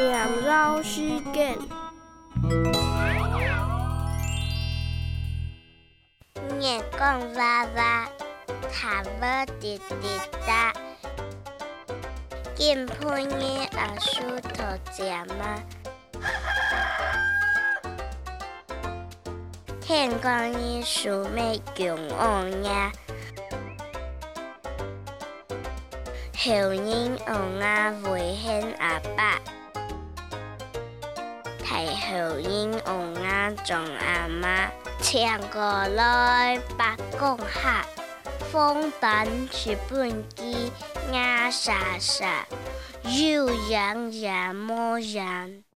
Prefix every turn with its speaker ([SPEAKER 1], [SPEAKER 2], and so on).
[SPEAKER 1] 念老师见。
[SPEAKER 2] 眼光娃娃，头发滴滴答。金盆叶老树头尖嘛，天光叶树眉强昂呀。后人王啊为献阿爸，系后人王啊种阿妈，唱过来八公下，风等是半机，牙沙沙，有样样模样。